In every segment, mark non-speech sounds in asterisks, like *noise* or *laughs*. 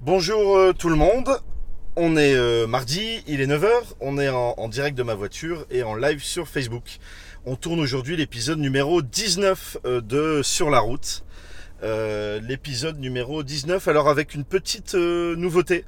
Bonjour euh, tout le monde. On est euh, mardi, il est 9h, on est en, direct de ma voiture et en live sur Facebook. On tourne aujourd'hui l'épisode numéro 19 euh, de Sur la route. Euh, l'épisode numéro 19, alors avec une petite euh, nouveauté.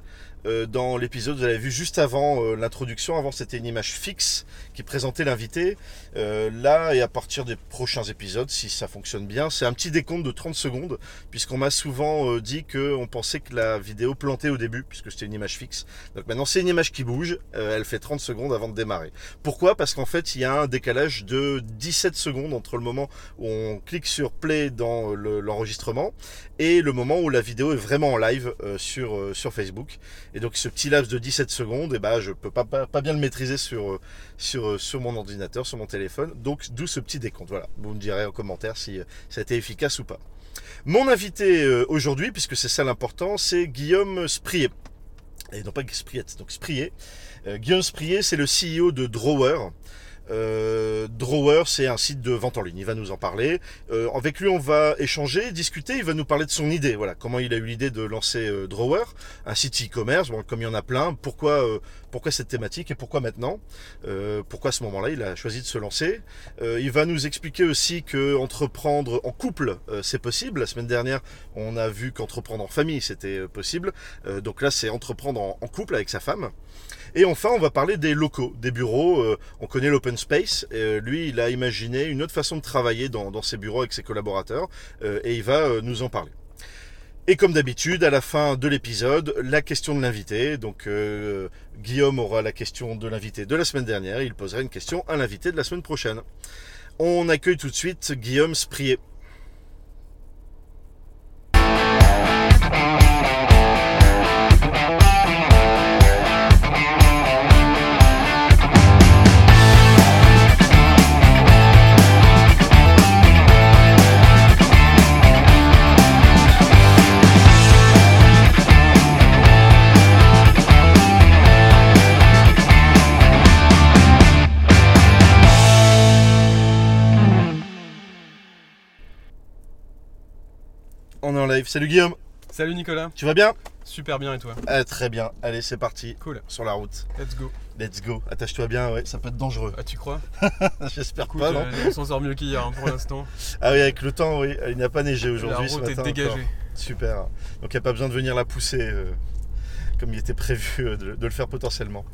Euh, dans l'épisode, vous avez vu juste avant euh, l'introduction, avant c'était une image fixe qui présentait l'invité. Euh, là et à partir des prochains épisodes, si ça fonctionne bien, c'est un petit décompte de 30 secondes, puisqu'on m'a souvent euh, dit qu'on pensait que la vidéo plantait au début, puisque c'était une image fixe. Donc maintenant c'est une image qui bouge, elle fait 30 secondes avant de démarrer. Pourquoi? Parce qu'en fait il y a un décalage de 17 secondes entre le moment où on clique sur play dans le- l'enregistrement et le moment où la vidéo est vraiment en live sur, sur Facebook. Et donc ce petit laps de 17 secondes, et ben je peux pas, pas, pas bien le maîtriser sur, euh, sur, euh, sur mon ordinateur, sur mon téléphone. Donc d'où ce petit décompte. Voilà, vous me direz en commentaire si euh, ça a été efficace ou pas. Mon invité aujourd'hui, puisque c'est ça l'important, c'est Guillaume Sprier. Et non pas Spriet, donc Sprier. Euh, Guillaume Sprier, c'est le CEO de Drawer. Euh, Drawer, c'est un site de vente en ligne. Il va nous en parler. Euh, avec lui, on va échanger, discuter. Il va nous parler de son idée. Voilà, comment il a eu l'idée de lancer euh, Drawer, un site e-commerce. Bon, comme il y en a plein, pourquoi, euh, cette thématique et pourquoi maintenant Pourquoi à ce moment-là, il a choisi de se lancer? Il va nous expliquer aussi que entreprendre en couple, c'est possible. La semaine dernière, on a vu qu'entreprendre en famille, c'était possible. Donc là, c'est entreprendre en, en couple avec sa femme. Et enfin, on va parler des locaux, des bureaux. Euh, on connaît l'open space. Euh, lui, il a imaginé une autre façon de travailler dans, ses bureaux avec ses collaborateurs. euh, et il va nous en parler. Et comme d'habitude, à la fin de l'épisode, la question de l'invité. Donc Guillaume aura la question de l'invité de la semaine dernière. Il posera une question à l'invité de la semaine prochaine. On accueille tout de suite Guillaume Sprier. En live. Salut Guillaume, Salut Nicolas, tu vas bien? Super bien et toi? Ah, Très bien. Allez, c'est parti. Cool, Sur la route. let's go. Let's go. Attache-toi bien, ouais, ça peut être dangereux. Ah tu crois? *laughs* J'espère pas, non euh, on s'en sort mieux qu'hier hein, pour l'instant. Ah oui, avec le temps, oui. Il n'y a pas neigé La aujourd'hui. ce route est dégagée. encore. Super. Donc il n'y a pas besoin de venir la pousser euh, comme il était prévu euh, de, de le faire potentiellement.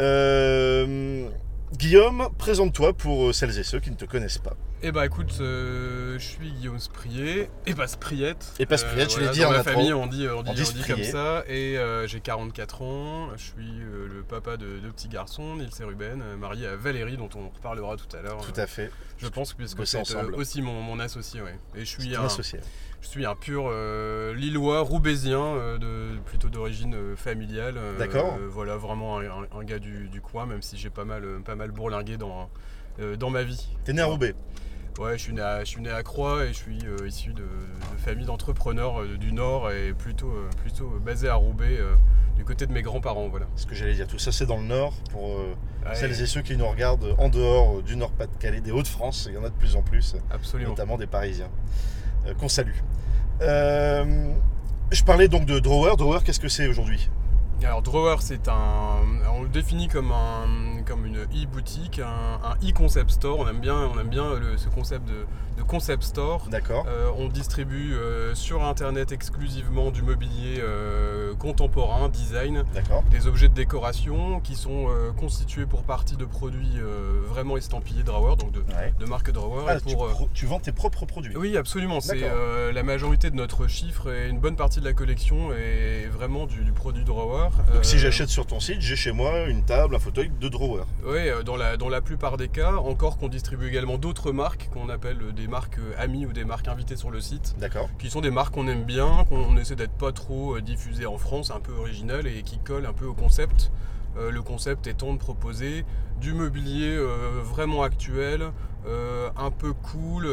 Euh, Guillaume, présente-toi pour euh, celles et ceux qui ne te connaissent pas. Eh bah écoute, euh, je suis Guillaume Sprier, et pas Spriette. Et pas Spriette, je l'ai dit dans en ma intro. famille on dit, on dit, On dit on dit comme ça, et euh, j'ai 44 ans, je suis euh, le papa de deux petits garçons, Nils et Ruben, euh, marié à Valérie dont on reparlera tout à l'heure. Tout à fait. Je pense puisque c'est euh, aussi mon, mon associé, ouais. Et je suis un, associé. Je suis un pur euh, Lillois, roubaisien, euh, de, plutôt d'origine euh, familiale. D'accord. voilà, vraiment un, un- un gars du, du coin, même si j'ai pas mal, pas mal bourlingué dans, dans ma vie. T'es né à Roubaix. Ouais, je suis né à, je suis né à Croix et je suis euh, issu de, de famille d'entrepreneurs euh, du Nord et plutôt, euh, plutôt basé à Roubaix, du côté de mes grands-parents. Voilà. Ce que j'allais dire, tout ça c'est dans le nord. Pour Ouais, celles et ceux qui nous regardent en dehors du Nord-Pas-de-Calais, des Hauts-de-France, il y en a de plus en plus. absolument. notamment des Parisiens, qu'on salue. Euh, je parlais donc de Drawer. Drawer, qu'est-ce que c'est aujourd'hui? Alors Drawer, c'est un, on le définit comme un, comme une e-boutique, un, e-concept store. On aime bien, on aime bien le- ce concept de, de concept store. D'accord. Euh, on distribue euh, sur internet exclusivement du mobilier euh, contemporain, design, D'accord. des objets de décoration qui sont euh, constitués pour partie de produits euh, vraiment estampillés Drawer, donc de, Ouais. de marque Drawer. Ah, et pour, euh, tu vends tes propres produits. oui, absolument. C'est euh, la majorité de notre chiffre et une bonne partie de la collection est vraiment du, du produit Drawer. Donc si Euh, j'achète sur ton site, j'ai chez moi une table, un fauteuil de Drawer. Oui, euh, dans la, dans la plupart des cas, encore qu'on distribue également d'autres marques qu'on appelle euh, des marques euh, amies ou des marques invitées sur le site, D'accord. qui sont des marques qu'on aime bien, qu'on essaie d'être pas trop diffusées en France, un peu originales et qui collent un peu au concept. Euh, le concept étant de proposer du mobilier euh, vraiment actuel, euh, un peu cool,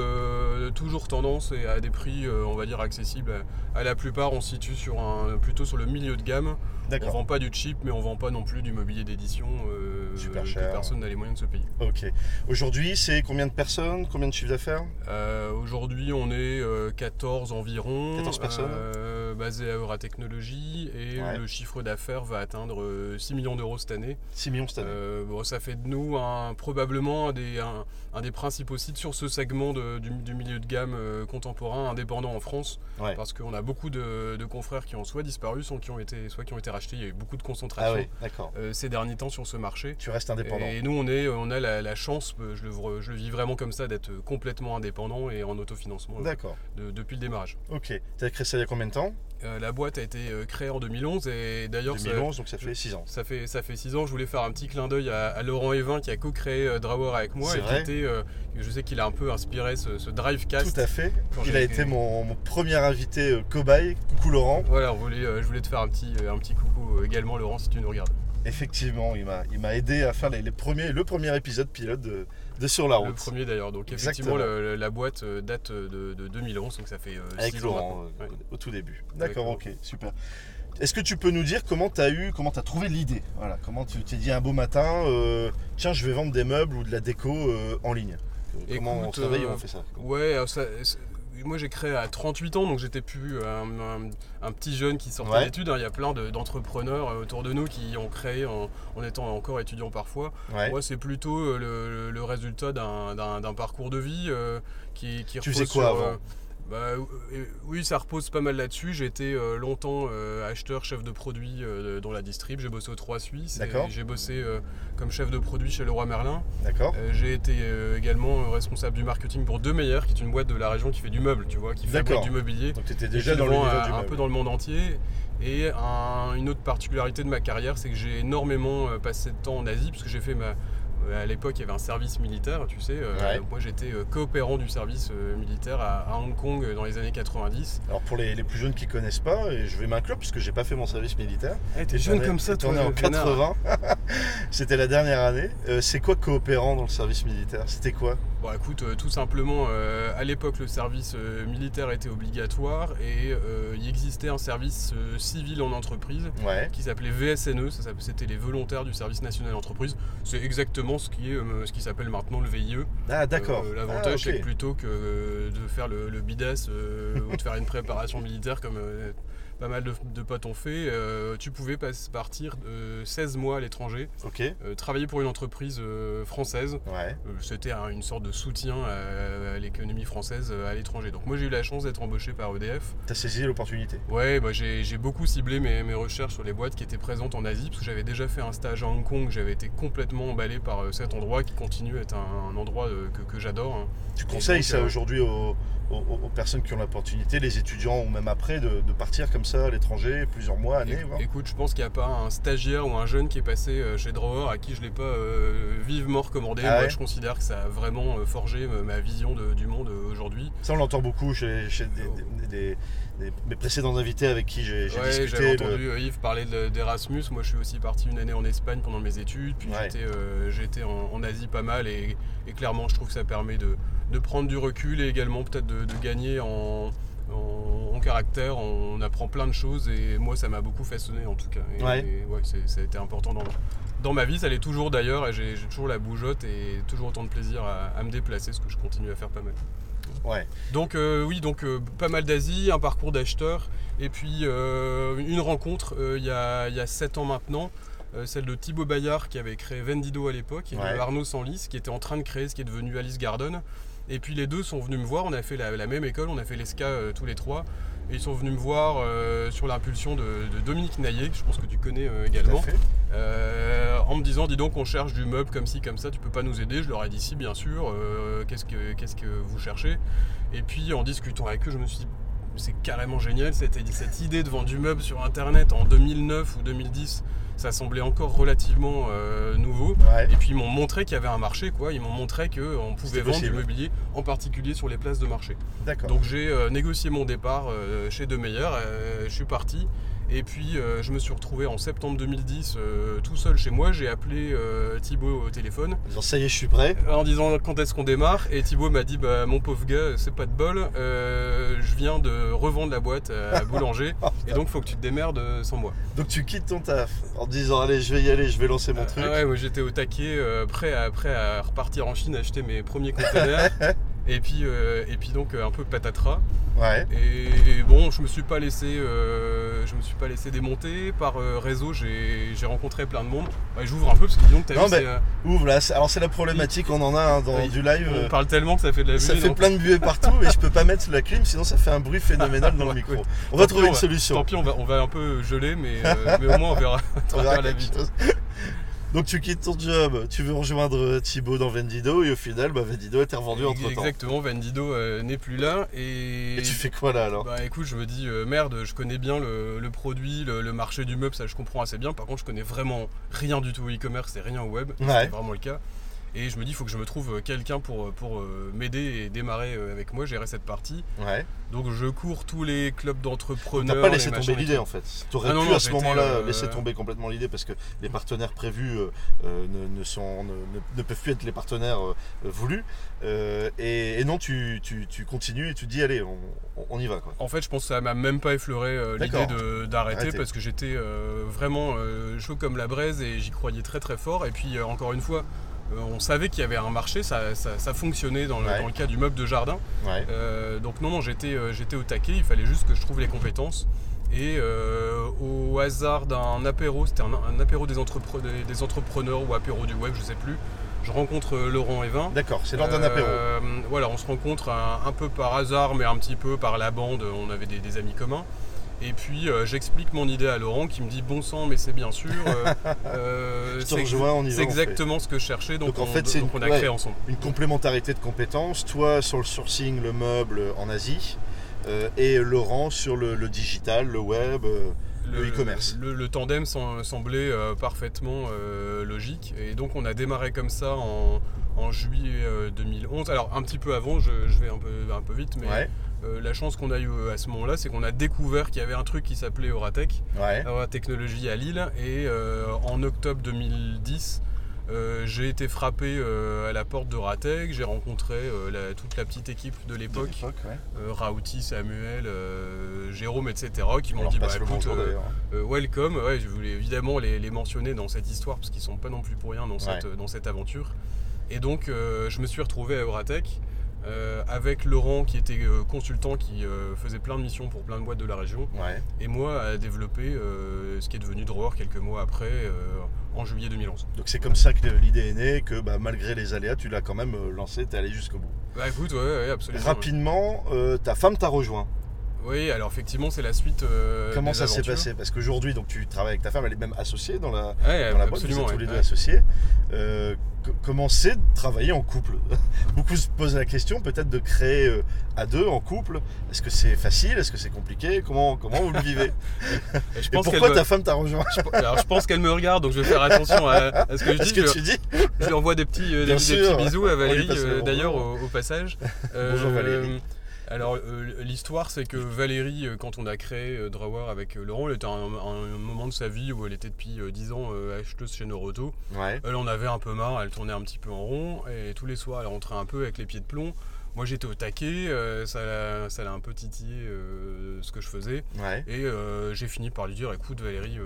toujours tendance et à des prix, on va dire, accessibles. À, à la plupart, on se situe sur un, plutôt sur le milieu de gamme. On D'accord. vend pas du cheap, mais on vend pas non plus du mobilier d'édition euh, Super que cher. personne n'a les moyens de se payer. Ok. Aujourd'hui, c'est combien de personnes Combien de chiffre d'affaires Euh, Aujourd'hui, on est euh, 14 environ. 14 personnes. Euh, basé à Euratechnologie et Ouais. le chiffre d'affaires va atteindre euh, 6 millions d'euros cette année. 6 millions cette année. Euh, bon, ça fait de nous un- probablement un des, un, un des principaux sites sur ce segment de- du, du milieu de gamme euh, contemporain indépendant en France Ouais. parce qu'on a beaucoup de, de confrères qui ont soit disparu soit qui ont été, soit qui ont été Il y a eu beaucoup de Ah concentration oui, d'accord. euh, ces derniers temps sur ce marché. Tu restes indépendant. Et nous, on, est, on a la, la chance, euh, je le, vre- je le vis vraiment comme ça, d'être complètement indépendant et en autofinancement euh, D'accord. de- depuis le démarrage. Ok. Tu as créé ça il y a combien de temps? Euh, la boîte a été euh, créée en 2011 et d'ailleurs ça- 2011, donc ça fait 6 ans. ça fait, ça fait six ans, je voulais faire un petit clin d'œil à, à Laurent Evin qui a co-créé euh, Drawer avec moi C'est et qui était, euh, je sais qu'il a un peu inspiré ce, ce Drivecast. Tout à fait. Il a été- mon, mon premier invité cobaye. Coucou Laurent. Voilà, on voulait, je voulais te faire un petit, un petit coucou également Laurent si tu nous regardes. Effectivement, il m'a, aidé à faire les, les premiers, le premier épisode pilote de, de Sur la Le route. premier d'ailleurs, donc effectivement le- le- la boîte euh, date de, de 2011, donc ça fait euh, Avec Laurent euh, Ouais. au, tout début. D'accord, ok, super. Est-ce que tu peux nous dire comment tu as eu, comment tu as trouvé l'idée? Voilà, comment tu t'es dit un beau matin, euh, tiens, je vais vendre des meubles ou de la déco en ligne. Comment on Écoute, euh, on fait ça Ouais, ça- moi j'ai créé à 38 ans, donc j'étais plus un, un- un petit jeune qui sortait Ouais. d'études. hein. Il y a plein de- d'entrepreneurs euh, autour de nous qui ont créé en, en étant encore étudiants parfois. Ouais. Moi, c'est plutôt euh, le, le résultat d'un- parcours de vie euh, qui, qui Tu faisais quoi sur, avant euh, bah, Oui, ça repose pas mal là-dessus. J'ai été euh, longtemps euh, acheteur, chef de produit euh, dans la distrib. J'ai bossé aux Trois Suisses. J'ai bossé comme chef de produit chez Leroy Merlin. D'accord. J'ai été également responsable du marketing pour De Meyer, qui est une boîte de la région qui fait du meuble, tu vois, qui fabrique D'accord. du mobilier. Donc tu étais déjà dans le un meuble. peu dans le monde entier. Et un- une autre particularité de ma carrière, c'est que j'ai énormément passé de temps en Asie, parce que j'ai fait ma. Euh, À l'époque, il y avait un service militaire, tu sais. euh, Ouais. donc moi, j'étais euh, coopérant du service militaire à, à Hong Kong dans les années 90. Alors pour les, les plus jeunes qui connaissent pas, et je vais m'inclure puisque j'ai pas fait mon service militaire. Eh, t'es jeune comme ça, toi. ai en Vénard. 80. *laughs* C'était la dernière année. C'est quoi coopérant dans le service militaire? C'était quoi? Bon, écoute, euh, tout simplement, euh, à l'époque, le service euh, militaire était obligatoire et il existait un service civil en entreprise Ouais. qui s'appelait VSNE, c'était les volontaires du service national d'entreprise. C'est exactement ce qui est ce qui s'appelle maintenant le VIE. Ah d'accord. L'avantage, Ah, c'est ok. que plutôt que de faire le, le bidas ou de faire une préparation militaire comme pas mal de, de potes ont fait, euh, tu pouvais pas- partir de 16 mois à l'étranger, Ok. euh, travailler pour une entreprise euh, française. Ouais. Euh, C'était un- une sorte de soutien à, à l'économie française euh, à l'étranger. Donc moi j'ai eu la chance d'être embauché par EDF. T'as saisi l'opportunité. Ouais, bah, j'ai beaucoup ciblé mes, mes recherches sur les boîtes qui étaient présentes en Asie, parce que j'avais déjà fait un stage à Hong Kong, j'avais été complètement emballé par euh, cet endroit qui continue à être un, un endroit euh, que, que j'adore. hein. Tu conseilles donc, ça euh, aujourd'hui aux, aux- aux personnes qui ont l'opportunité, les étudiants ou même après, de, de partir comme ça à l'étranger plusieurs mois, années Éc- Écoute, je pense qu'il n'y a pas un stagiaire ou un jeune qui est passé euh, chez Drawer à qui je ne l'ai pas euh, vivement recommandé. Ah Moi, je considère que ça a vraiment euh, forgé ma vision de- du monde aujourd'hui. Ça, on l'entend beaucoup chez, chez des- Oh. des- des- des- mes précédents invités avec qui j'ai j'ai Ouais, discuté. j'avais de- entendu Yves parler de- d'Erasmus. Moi, je suis aussi parti une année en Espagne pendant mes études. Puis Ouais. j'étais, euh, en, en Asie pas mal. Et, et clairement, je trouve que ça permet de, de prendre du recul et également peut-être de gagner en, en- en caractère. On apprend plein de choses. Et moi, ça m'a beaucoup façonné en tout cas. Et, Ouais. et ouais, c'est- ça a été important dans, dans ma vie. Ça l'est toujours d'ailleurs. Et j'ai toujours la bougeotte et toujours autant de plaisir à, à me déplacer, ce que je continue à faire pas mal. Ouais. Donc euh, oui, donc euh, pas mal d'Asie, un parcours d'acheteur, et puis euh, une rencontre il y, a, y a 7 ans maintenant, euh, celle de Thibaut Bayard qui avait créé Vendido à l'époque, et Ouais. de Arnaud Sanlis qui était en train de créer ce qui est devenu Alice Garden. Et puis les deux sont venus me voir, on a fait la, la même école, on a fait l'ESCA euh, tous les trois, et ils sont venus me voir euh, sur l'impulsion de, de Dominique Naillet, je pense que tu connais euh, également. Euh, en me disant, dis donc, on cherche du meuble comme ci, comme ça, tu peux pas nous aider. Je leur ai dit, si, bien sûr, qu'est-ce, que, qu'est-ce que vous cherchez? Et puis, en discutant avec eux, je me suis dit, c'est carrément génial, cette, cette idée de vendre du meuble sur Internet en 2009 ou 2010, ça semblait encore relativement euh, nouveau. Ouais. Et puis, ils m'ont montré qu'il y avait un marché, quoi. Ils m'ont montré qu'on pouvait C'était vendre du mobilier, en particulier sur les places de marché. D'accord. Donc j'ai euh, négocié mon départ euh, chez De Meyer, euh, je suis parti. Et puis euh, je me suis retrouvé en septembre 2010 euh, tout seul chez moi. J'ai appelé euh, Thibaut au téléphone Donc, ça y est, je suis prêt. en disant quand est-ce qu'on démarre? Et Thibaut m'a dit bah, mon pauvre gars, c'est pas de bol. je viens de revendre la boîte à *laughs* Boulanger. Oh, et donc faut que tu te démerdes sans moi. Donc tu quittes ton taf en te disant allez je vais y aller, je vais lancer mon truc. ouais, moi j'étais au taquet, prêt, à, prêt à repartir en Chine acheter mes premiers containers. *laughs* Et puis, euh, et puis donc euh, un peu patatras. Ouais. Et bon, je me suis pas laissé, euh, je me suis pas laissé démonter. Par euh, réseau, j'ai rencontré plein de monde. Ouais, J'ouvre un peu parce que disons que t'as Non, vu, Ouvre là. Alors c'est la problématique, on en a hein, dans du live. on parle tellement que ça fait de la Ça buée, fait donc plein de buées *laughs* partout et je peux pas mettre la clim sinon ça fait un bruit phénoménal dans le micro. ouais. On va Tant trouver une on va- solution. Tant pis, on va, on va un peu geler, mais, mais au moins on verra *laughs* *laughs* On verra la chose. Donc tu quittes ton job, tu veux rejoindre Thibaut dans Vendido et au final bah, Vendido a été revendu entre temps. Exactement, Vendido euh, n'est plus là. Et, Et tu fais quoi là alors? Bah écoute, je me dis euh, merde, je connais bien le, le produit, le, le marché du meuble, ça je comprends assez bien. Par contre, je connais vraiment rien du tout au e-commerce et rien au web. Ouais. C'était vraiment le cas. Et je me dis, il faut que je me trouve euh, quelqu'un pour, pour euh, m'aider et démarrer euh, avec moi, gérer cette partie. Ouais. Donc je cours tous les clubs T'as d'entrepreneurs. pas les laissé tomber l'idée en fait. Ah non, pu non, à ce moment-là euh, laisser tomber complètement l'idée parce que les partenaires prévus euh, euh, ne, ne sont, ne, peuvent plus être les partenaires euh, euh, voulus. Euh, et, et non, tu, tu, tu continues et tu te dis allez, on, y va quoi. En fait, je pense que ça m'a même pas effleuré euh, l'idée d'arrêter Arrêter. parce que j'étais euh, vraiment euh, chaud comme la braise et j'y croyais très très fort. Et puis, euh, encore une fois, euh, on savait qu'il y avait un marché, ça, ça- ça fonctionnait dans le, Ouais. dans le cas du meuble de jardin. Ouais. Euh, donc, non, non, j'étais euh, j'étais au taquet, il fallait juste que je trouve les compétences. Et euh, au hasard d'un apéro, c'était un, un apéro des, entrepre- des- des entrepreneurs ou apéro du web, je sais plus, je rencontre euh, Laurent Evin. D'accord, c'est lors d'un apéro. Euh, voilà, on se rencontre un, un peu par hasard, mais un petit peu par la bande. On avait des, des amis communs. Et puis euh, j'explique mon idée à Laurent qui me dit bon sang, mais c'est bien sûr. euh, c'est on exactement ce que je cherchais, donc, Donc, en on, fait, c'est ouais. ensemble. une complémentarité de compétences, toi sur le sourcing, le meuble en Asie, euh, et Laurent sur le, le digital, le web. euh, Le e-commerce. Le, le tandem sem- semblait parfaitement logique. Et donc on a démarré comme ça en, en juillet euh, 2011. Alors un petit peu avant, je, je vais un peu, un peu vite, mais ouais, euh, la chance qu'on a eu à ce moment-là, c'est qu'on a découvert qu'il y avait un truc qui s'appelait Euratech. ouais. Technologie à Lille et euh, en octobre 2010 euh, j'ai été frappé euh, à la porte d'Euratech, j'ai rencontré euh, la- toute la petite équipe de l'époque, ouais. euh, Rauti, Samuel, euh, Jérôme, etc. qui On m'ont dit bah écoute, euh, euh, welcome, ouais, je voulais évidemment les, les mentionner dans cette histoire parce qu'ils sont pas non plus pour rien dans, cette, dans cette aventure. Et donc euh, je me suis retrouvé à Euratech euh, avec Laurent qui était euh, consultant qui euh, faisait plein de missions pour plein de boîtes de la région Ouais. et moi à développer ce qui est devenu Drawer quelques mois après en juillet 2011. Donc c'est comme ça que l'idée est née, que bah, malgré les aléas, tu l'as quand même lancé, t'es allé jusqu'au bout. Bah écoute, ouais, ouais absolument. Rapidement, ta femme t'a rejoint. Oui, alors effectivement c'est la suite. euh, Comment des ça s'est aventures. passé? Parce qu'aujourd'hui, donc tu travailles avec ta femme, elle est même associée dans la, Ouais, dans la boîte, vous absolument. êtes tous ouais, les deux ouais. associés. Euh, co- comment c'est de travailler en couple? *laughs* Beaucoup se posent la question peut-être de créer euh, à deux en couple. Est-ce que c'est facile? Est-ce que c'est compliqué? Comment, comment vous le vivez? Et *laughs* je Et pense qu'elle pourquoi me- ta femme t'a rejoint? Je- alors je pense qu'elle me regarde, donc je vais faire attention à, à ce que je *laughs* Est-ce dis. que Je, tu dis je lui envoie des petits, euh, des, Bien des sûr. petits bisous à Valérie passe le euh, bonjour. d'ailleurs au, au passage. Bonjour, Valérie. Alors euh, l'histoire c'est que Valérie, euh, quand on a créé euh, Drawer avec euh, Laurent, elle était à un, un moment de sa vie où elle était depuis euh, 10 ans acheteuse chez Noroto. Ouais. Elle en avait un peu marre, elle tournait un petit peu en rond et tous les soirs elle rentrait un peu avec les pieds de plomb. Moi j'étais au taquet, euh, ça l'a ça l'a un peu titillé euh, ce que je faisais. Ouais. Et euh, j'ai fini par lui dire écoute Valérie,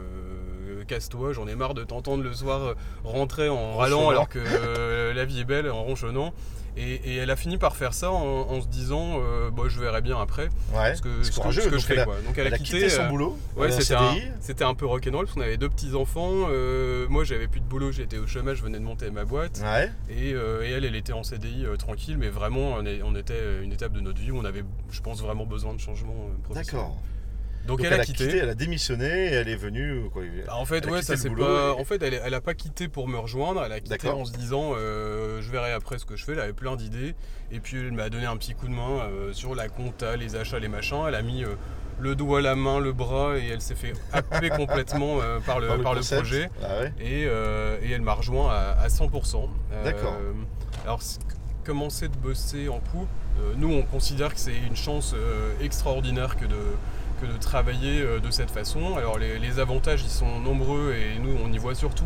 casse-toi, j'en ai marre de t'entendre le soir rentrer en râlant alors que la vie est belle en ronchonnant. Et, et elle a fini par faire ça en, en se disant euh, bah, je verrai bien après Ouais. ce que, ce que- ce que je fais. elle a- quoi. Donc elle, Elle a quitté son euh, boulot. Ouais, c'était un, c'était un peu rock'n'roll parce qu'on avait deux petits enfants. euh, moi, j'avais plus de boulot, j'étais au chômage, je venais de monter ma boîte. Ouais. Et, et elle, elle était en CDI tranquille, mais vraiment, on, est- on était à une étape de notre vie où on avait, je pense, vraiment besoin de changement euh, professionnel. D'accord. Donc, Donc elle, a quitté. elle a démissionné et elle est venue. euh, Quoi, Bah, en fait, ouais, ça c'est pas. et- En fait, elle, elle a pas quitté pour me rejoindre. Elle a quitté en se disant, euh, je verrai après ce que je fais. Elle avait plein d'idées. Et puis elle m'a donné un petit coup de main euh, sur la compta, les achats, les machins. Elle a mis euh, le doigt, la main, le bras, et elle s'est fait happer *laughs* complètement euh, par le, par le par le concept. projet. Ah ouais. Et, euh, et elle m'a rejoint à, à 100%. Euh, D'accord. alors, commencer de bosser en couple, euh, nous on considère que c'est une chance euh, extraordinaire que de, que de travailler euh, de cette façon. Alors les, les avantages ils sont nombreux et nous on y voit surtout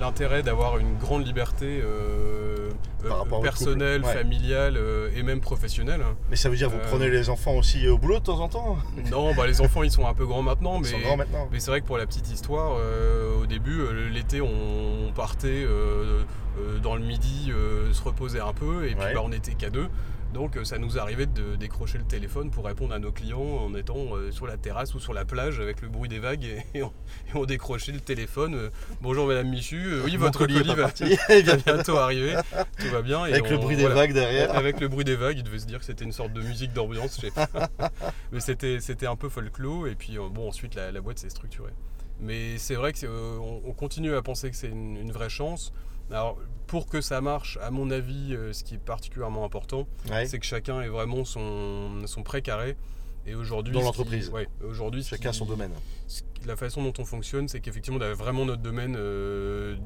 l'intérêt d'avoir une grande liberté euh, euh, personnelle, ouais. familiale euh, et même professionnelle. Mais ça veut dire vous Euh, prenez les enfants aussi au boulot de temps en temps? Non, bah, les enfants ils sont un peu grands maintenant, mais c'est vrai que pour la petite histoire, au début, l'été, on, partait dans le midi euh, se reposer un peu, et puis Ouais. bah, on était qu'à deux. Donc euh, ça nous arrivait de décrocher le téléphone pour répondre à nos clients en étant euh, sur la terrasse ou sur la plage avec le bruit des vagues et, *laughs* on, et on décrochait le téléphone. euh, Bonjour Madame Michu, euh, oui Mon votre colis *laughs* va, bientôt arriver, tout va bien. Et Avec le bruit des voilà. vagues derrière. Avec le bruit des vagues, il devait se dire que c'était une sorte de musique d'ambiance, je sais pas. *laughs* Mais c'était, c'était un peu folklore, et puis euh, bon, ensuite la, la boîte s'est structurée. Mais c'est vrai qu'on on continue à penser que c'est une, une vraie chance. Alors, pour que ça marche, à mon avis, euh, ce qui est particulièrement important, Ouais. c'est que chacun ait vraiment son, son précaré. Et aujourd'hui, Dans l'entreprise. ouais, aujourd'hui, ce Chacun qui- son domaine. La façon dont on fonctionne, c'est qu'effectivement, on a vraiment notre domaine euh,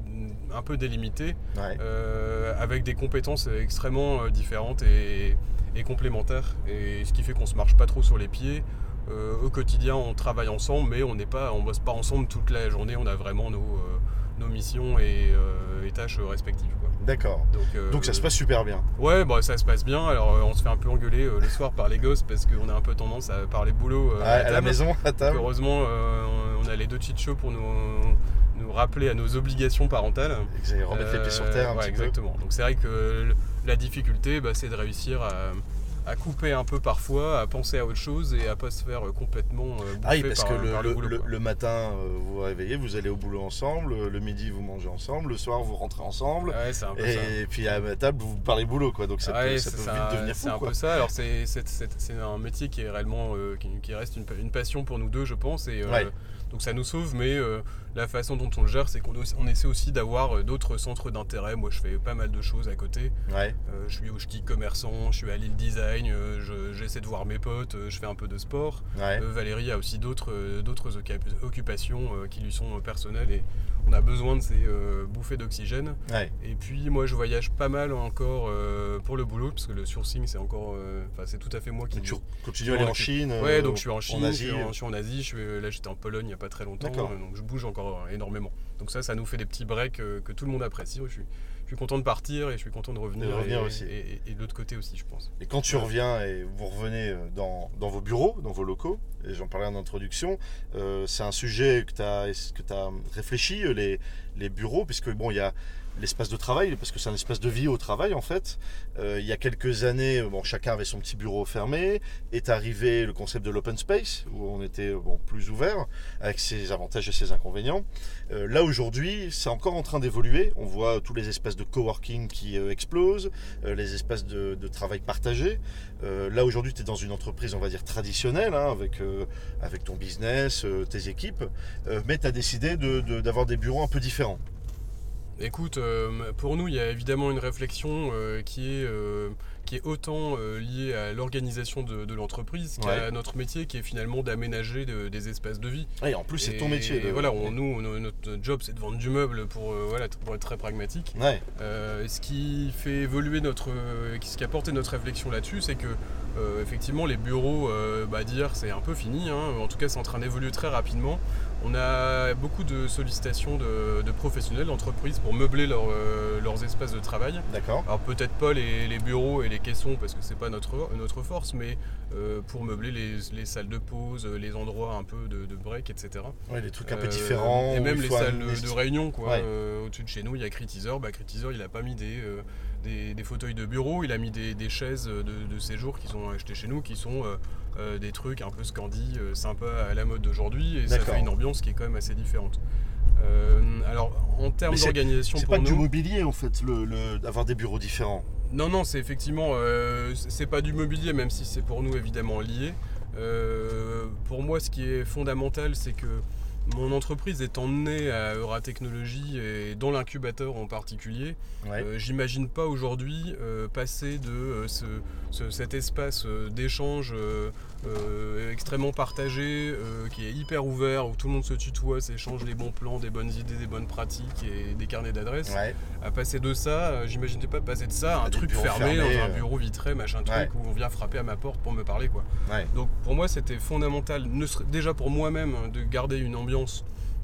un peu délimité Ouais. euh, avec des compétences extrêmement différentes et, et complémentaires. Et ce qui fait qu'on se marche pas trop sur les pieds. Euh, au quotidien, on travaille ensemble, mais on n'est pas, on bosse pas ensemble toute la journée. On a vraiment nos, nos missions et, euh, et tâches respectives. D'accord. Donc, euh, Donc ça se passe super bien. Ouais, bah, ça se passe bien. Alors, euh, on se fait un peu engueuler le soir par les gosses parce qu'on a un peu tendance à parler boulot Ouais, à, à la maison, à Donc, table. heureusement, on a les deux cheat shows pour nous, nous rappeler à nos obligations parentales. Allez remettre les pieds sur terre un ouais, petit peu. exactement. Donc c'est vrai que la difficulté, bah, c'est de réussir à, à couper un peu parfois, à penser à autre chose et à pas se faire complètement euh, Ah oui, bouffer parce par, que le, par le le- boulot. le- quoi. le matin, euh, vous vous réveillez, vous allez au boulot ensemble, le midi, vous mangez ensemble, le soir, vous rentrez ensemble. Ouais, c'est un peu ça. Et puis à la table, vous parlez boulot, quoi. Donc ça Ouais, peut, ça c'est peut ça, vite devenir c'est fou, un quoi. peu ça. Alors c'est c'est- c'est- c'est un métier qui est réellement euh, qui, qui reste une, pa- une passion pour nous deux, je pense. Et, euh, Ouais. Donc ça nous sauve, mais euh, la façon dont on le gère, c'est qu'on on essaie aussi d'avoir euh, d'autres centres d'intérêt. Moi, je fais pas mal de choses à côté. Ouais. Euh, je suis au ski commerçant, je suis à l'île design, euh, je- j'essaie de voir mes potes, je fais un peu de sport. Ouais. Valérie a aussi d'autres d'autres occup- occupations qui lui sont personnelles et on a besoin de ces bouffées d'oxygène. Ouais. Et puis moi je voyage pas mal encore pour le boulot parce que le sourcing c'est encore, enfin c'est tout à fait moi qui. Tu continues à aller en Chine. Ouais, donc je suis en Chine, Asie. je, suis en, je suis en Asie, je suis- là j'étais en Pologne il n'y a pas très longtemps, euh, donc je bouge encore énormément. Donc ça, ça nous fait des petits breaks euh, que tout le monde apprécie. Je suis, je suis content de partir et je suis content de revenir. Et de revenir et, aussi. et- et de l'autre côté aussi, je pense. Et quand tu reviens et vous revenez euh, dans, dans vos bureaux, dans vos locaux, et j'en parlais en introduction, euh, c'est un sujet que tu as, que as réfléchi, euh, les, les bureaux, puisque bon, il y a l'espace de travail, parce que c'est un espace de vie au travail en fait. Euh, il y a quelques années, bon, chacun avait son petit bureau fermé, est arrivé le concept de l'open space, où on était bon, plus ouvert, avec ses avantages et ses inconvénients. Euh, là aujourd'hui, c'est encore en train d'évoluer. On voit tous les espaces de coworking qui euh, explosent, euh, les espaces de, travail partagé. Là aujourd'hui, tu es dans une entreprise, on va dire traditionnelle, hein, avec, avec ton business, tes équipes, mais tu as décidé de- de- d'avoir des bureaux un peu différents. Écoute, euh, pour nous, il y a évidemment une réflexion euh, qui, est, euh, qui est autant euh, liée à l'organisation de, de l'entreprise qu'à Ouais. notre métier qui est finalement d'aménager de- des espaces de vie. Et en plus, c'est ton métier. de- voilà, on- nous, no- notre job, c'est de vendre du meuble pour, euh, voilà, pour être très pragmatique. Ouais, Euh, ce qui fait évoluer notre, ce qui a porté notre réflexion là-dessus, c'est que effectivement les bureaux bah, d'hier c'est un peu fini. hein. En tout cas, c'est en train d'évoluer très rapidement. On a beaucoup de sollicitations de, de professionnels, d'entreprises pour meubler leur, leurs espaces de travail. d'accord. Alors peut-être pas les, les bureaux et les caissons parce que c'est pas notre, notre force, mais euh, pour meubler les, les salles de pause, les endroits un peu de, de break, etc. Ouais, des trucs un peu Euh, différents. Et même les salles de, réunion, quoi. Ouais. Euh, Au-dessus de chez nous, il y a Critizer. Bah, Critizer, il a pas mis des, euh, des, des fauteuils de bureau, il a mis des, des chaises de, de séjour qui sont achetées chez nous, qui sont euh, euh, des trucs un peu scandi, euh, sympas à la mode d'aujourd'hui, et ça fait une ambiance qui est quand même assez différente. Euh, alors, en termes d'organisation C'est pas que du nous, mobilier en fait, le, le- d'avoir des bureaux différents. Non, non, c'est effectivement, euh, c'est pas du mobilier, même si c'est pour nous évidemment lié. Euh, pour moi, ce qui est fondamental, c'est que mon entreprise étant née à Euratechnologie et dans l'incubateur en particulier, Ouais. euh, j'imagine pas aujourd'hui euh, passer de euh, ce- ce- cet espace d'échange extrêmement partagé, qui est hyper ouvert, où tout le monde se tutoie, s'échange les bons plans, des bonnes idées, des bonnes pratiques et des carnets d'adresses Ouais. à passer de ça, j'imaginais pas passer de ça à un des truc fermé, fermés, dans un bureau vitré, machin truc, Ouais. où on vient frapper à ma porte pour me parler quoi. Donc pour moi c'était fondamental, ne déjà pour moi-même, de garder une ambiance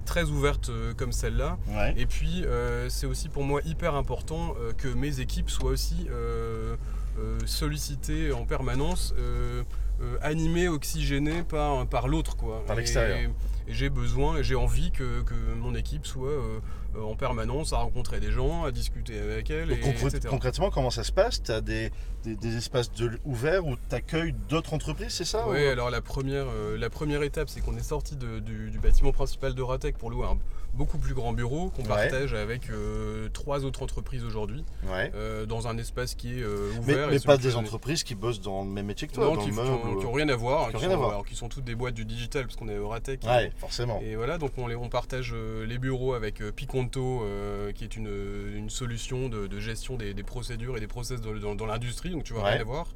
très ouverte euh, comme celle-là. Ouais. Et puis euh, c'est aussi pour moi hyper important euh, que mes équipes soient aussi sollicitées en permanence, euh, animées, oxygénées par, par l'autre quoi. Par Et- l'extérieur. Et j'ai besoin et j'ai envie que, que mon équipe soit euh, en permanence à rencontrer des gens, à discuter avec elle, Donc, et, concrè- etc. concrètement, comment ça se passe? Tu as des, des- des espaces de, ouverts où tu accueilles d'autres entreprises, c'est ça? Oui, ou- alors la première, euh, la première étape, c'est qu'on est sorti du, du bâtiment principal de Ratec pour louer un beaucoup plus grand bureau qu'on Ouais. partage avec euh, trois autres entreprises aujourd'hui, Ouais. euh, dans un espace qui est euh, Mais, ouvert. mais celui pas des entreprises qui bossent dans le même métier que toi, Non, dans qui, le qui meuble. ont, ou- qui ont rien à voir, qui qui, ont rien sont, à voir. alors, qui sont toutes des boîtes du digital parce qu'on est au Ratec. et- Ouais, forcément. Et voilà, donc on, les- on partage euh, les bureaux avec Piconto, qui est une, une solution de, de gestion des, des procédures et des process dans, dans- dans l'industrie, donc tu vas Ouais. rien voir.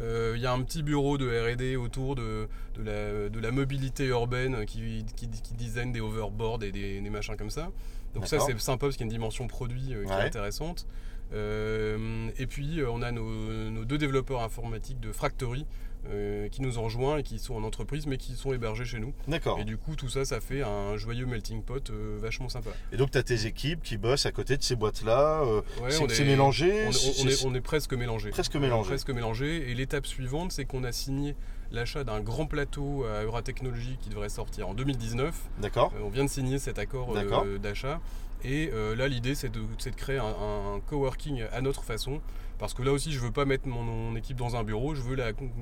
Euh, Il y a un petit bureau de R&D autour de, de, la, de la mobilité urbaine qui, qui, qui design des overboards et des, des machins comme ça. Donc ça c'est sympa parce qu'il y a une dimension produit euh, qui Ouais. est intéressante. Euh, et puis euh, on a nos, nos deux développeurs informatiques de Fractory euh, qui nous ont rejoints et qui sont en entreprise mais qui sont hébergés chez nous. D'accord. Et du coup, tout ça, ça fait un joyeux melting pot vachement sympa. Et donc, tu as tes équipes qui bossent à côté de ces boîtes-là. Ouais, c'est on est- mélangé On, est, on est presque mélangé. Presque mélangé. Presque mélangé. Et l'étape suivante, c'est qu'on a signé l'achat d'un grand plateau à Euratechnologie qui devrait sortir en 2019. D'accord. Euh, on vient de signer cet accord euh, d'achat. Et euh, là, l'idée, c'est de, créer un, un coworking à notre façon. Parce que là aussi, je veux pas mettre mon, mon équipe dans un bureau, je veux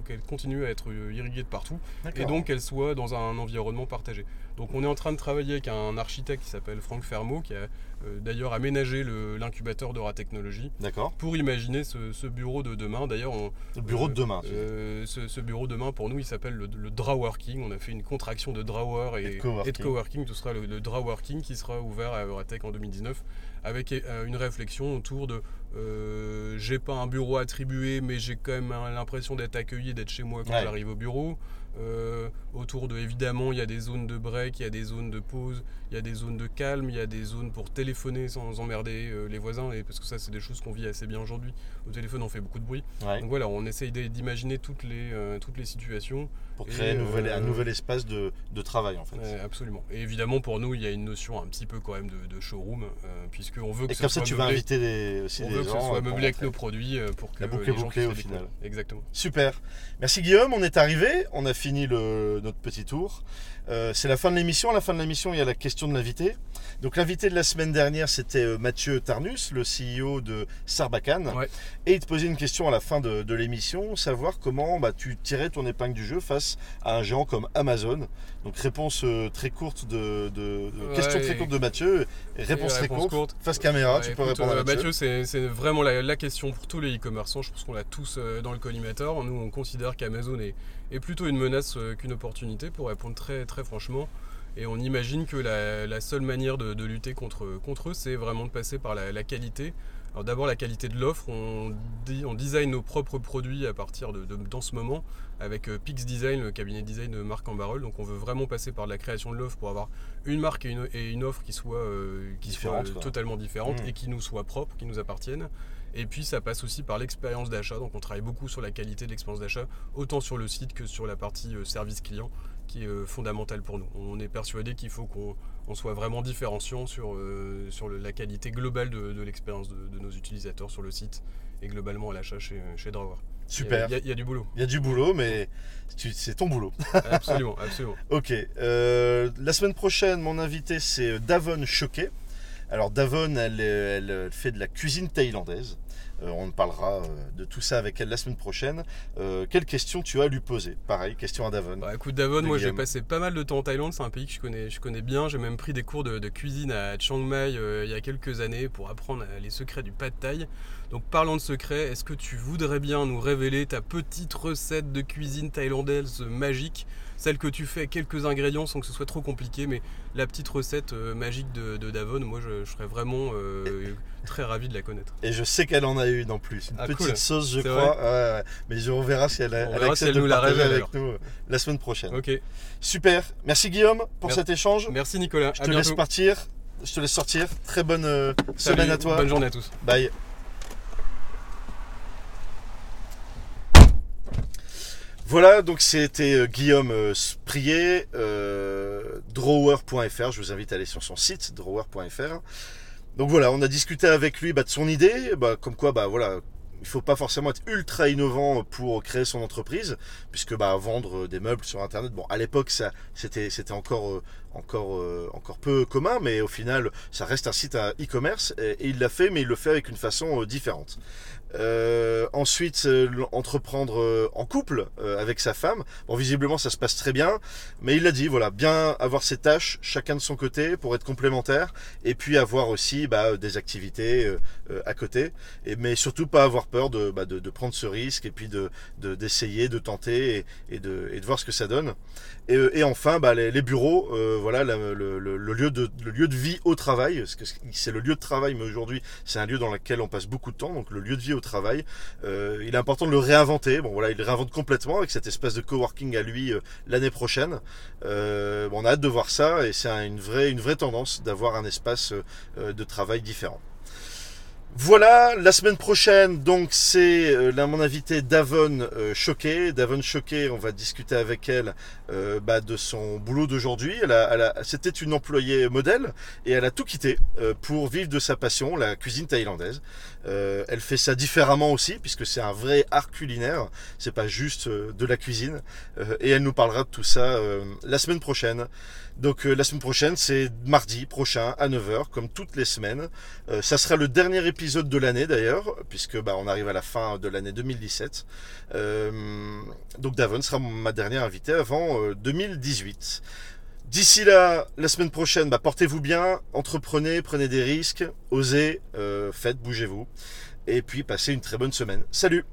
qu'elle continue à être euh, irriguée de partout. Et donc qu'elle soit dans un environnement partagé. Donc on est en train de travailler avec un architecte qui s'appelle Franck Fermot, qui a d'ailleurs aménagé le- l'incubateur d'Aura Technologies D'accord. pour imaginer ce, ce bureau de demain. D'ailleurs, Le bureau de euh, demain. euh, ce, ce bureau demain pour nous, il s'appelle le, le Draworking. On a fait une contraction de Drawer et, Et de coworking. de coworking. Ce sera le, le Draworking qui sera ouvert à Euratech en 2019 avec euh, une réflexion autour de euh, j'ai pas un bureau attribué, mais j'ai quand même l'impression d'être accueilli, d'être chez moi quand Ouais. j'arrive au bureau. Euh, autour de, évidemment, il y a des zones de break, il y a des zones de pause, il y a des zones de calme, il y a des zones pour téléphoner sans emmerder euh, les voisins, et parce que ça, c'est des choses qu'on vit assez bien aujourd'hui. Au téléphone, on fait beaucoup de bruit. Ouais, Donc voilà, on essaye d'imaginer toutes les, toutes les situations. pour et, créer un nouvel, un nouvel espace de, de travail en fait. Absolument. Et évidemment, pour nous, il y a une notion un petit peu quand même de, de showroom, euh, veut que Et ce comme ça, soit tu vas inviter des, aussi on des veut que gens. ce soit euh, meublé avec nos produits euh, pour que La boucle les est gens bouclée au final. Exactement. Super. Merci Guillaume, on est arrivé, on a fini le, notre petit tour. Euh, c'est la fin de l'émission. À la fin de l'émission, il y a la question de l'invité. Donc l'invité de la semaine dernière, c'était euh, Mathieu Tarnus, le CEO de Sarbacane. Ouais. Et il te posait une question à la fin de, de l'émission, savoir comment bah, tu tirais ton épingle du jeu face à un géant comme Amazon. Donc réponse euh, très courte de, de- de- Ouais, question très courte de Mathieu, et réponse Et très réponse courte, courte. face caméra, Ouais, tu peux écoute, répondre à Mathieu. Mathieu, c'est vraiment la, la question pour tous les e-commerçants. Je pense qu'on l'a tous dans le collimateur. Nous, on considère qu'Amazon est, est plutôt une menace euh, qu'une opportunité, pour répondre très, très franchement. Et on imagine que la, la seule manière de, de lutter contre, contre eux, c'est vraiment de passer par la, la qualité. Alors d'abord la qualité de l'offre, on, on design nos propres produits à partir de, de- dans ce moment avec euh, Pix Design, le cabinet de design de Marc en Barrel. Donc on veut vraiment passer par la création de l'offre pour avoir une marque et une, et une offre qui soit, euh, qui soit euh, totalement différente Mm. et qui nous soit propre, qui nous appartienne. Et puis ça passe aussi par l'expérience d'achat. Donc on travaille beaucoup sur la qualité de l'expérience d'achat, autant sur le site que sur la partie euh, service client, qui est euh, fondamentale pour nous. On est persuadé qu'il faut qu'on on soit vraiment différenciant sur, euh, sur le- la qualité globale de, de l'expérience de, de nos utilisateurs sur le site et globalement à l'achat chez, chez Drawer. Super. Il y, a- il y a du boulot. Il y a du boulot, mais c'est ton boulot. *laughs* Absolument, absolument. Ok. euh, la semaine prochaine, mon invité, c'est Davon Choquet. Alors, Davon, elle fait de la cuisine thaïlandaise. Euh, on parlera euh, de tout ça avec elle la semaine prochaine. Euh, quelle question tu as à lui poser Pareil, question à Davon. Bah, écoute Davon, De moi j'ai passé pas mal de temps en Thaïlande, c'est un pays que je connais, je connais bien, j'ai même pris des cours de, de cuisine à Chiang Mai il y a quelques années pour apprendre les secrets du pad thai. Donc parlant de secrets, est-ce que tu voudrais bien nous révéler ta petite recette de cuisine thaïlandaise magique? Celle que tu fais avec quelques ingrédients sans que ce soit trop compliqué, mais la petite recette magique de, de Davon, moi je, je serais vraiment euh, très ravi de la connaître. Et je sais qu'elle en a une en plus. Une Ah, petite cool. sauce, je crois. Mais je, on verra si elle, On elle verra accepte si elle de nous la révèle, avec nous euh, la semaine prochaine. Ok, Super. Merci Guillaume pour Merci. cet échange. merci Nicolas, Je à te laisse bientôt. partir. Je te laisse sortir. Très bonne euh, Salut, semaine à toi. Bonne journée à tous. Bye. Voilà, donc c'était euh, Guillaume Sprier, euh, drawer.fr. Je vous invite à aller sur son site, drawer.fr. Donc voilà, on a discuté avec lui bah, de son idée, bah, comme quoi, bah voilà, il faut pas forcément être ultra innovant pour créer son entreprise, puisque bah, vendre des meubles sur Internet, à l'époque, c'était, c'était encore, encore, encore peu commun, mais au final, ça reste un site e-commerce, et, il l'a fait, mais il le fait avec une façon différente. Euh, ensuite, euh, entreprendre euh, en couple avec sa femme. Bon, visiblement, ça se passe très bien, mais il a dit, voilà, bien avoir ses tâches, chacun de son côté, pour être complémentaires, et puis avoir aussi bah, des activités à côté, et, mais surtout pas avoir peur de, bah, de, de prendre ce risque, et puis de d'essayer, de, tenter, et, et, de, et de voir ce que ça donne. Et, et enfin, bah, les, les bureaux, voilà, le, lieu de, vie au travail, parce que c'est le lieu de travail, mais aujourd'hui, c'est un lieu dans lequel on passe beaucoup de temps, donc le lieu de vie au travail. Euh, il est important de le réinventer. Bon voilà, il le réinvente complètement avec cette espèce de coworking à lui euh, l'année prochaine. Euh, bon, on a hâte de voir ça et c'est une vraie, une vraie tendance d'avoir un espace de travail différent. Voilà, la semaine prochaine, donc c'est euh, là mon invité Davon euh, Choquet. Davon Choquet, on va discuter avec elle euh, bah, de son boulot d'aujourd'hui. Elle a, C'était une employée modèle et elle a tout quitté euh, pour vivre de sa passion, la cuisine thaïlandaise. Euh, elle fait ça différemment aussi puisque c'est un vrai art culinaire. C'est pas juste de la cuisine. et elle nous parlera de tout ça la semaine prochaine. Donc la semaine prochaine, c'est mardi prochain à 9h, comme toutes les semaines. ça sera le dernier épisode épisode de l'année d'ailleurs, puisque bah, on arrive à la fin de l'année 2017. Euh, donc Davon sera ma dernière invitée avant 2018. Euh, D'ici là, la semaine prochaine, bah, portez-vous bien, entreprenez, prenez des risques, osez, euh, faites, bougez-vous, et puis passez une très bonne semaine. Salut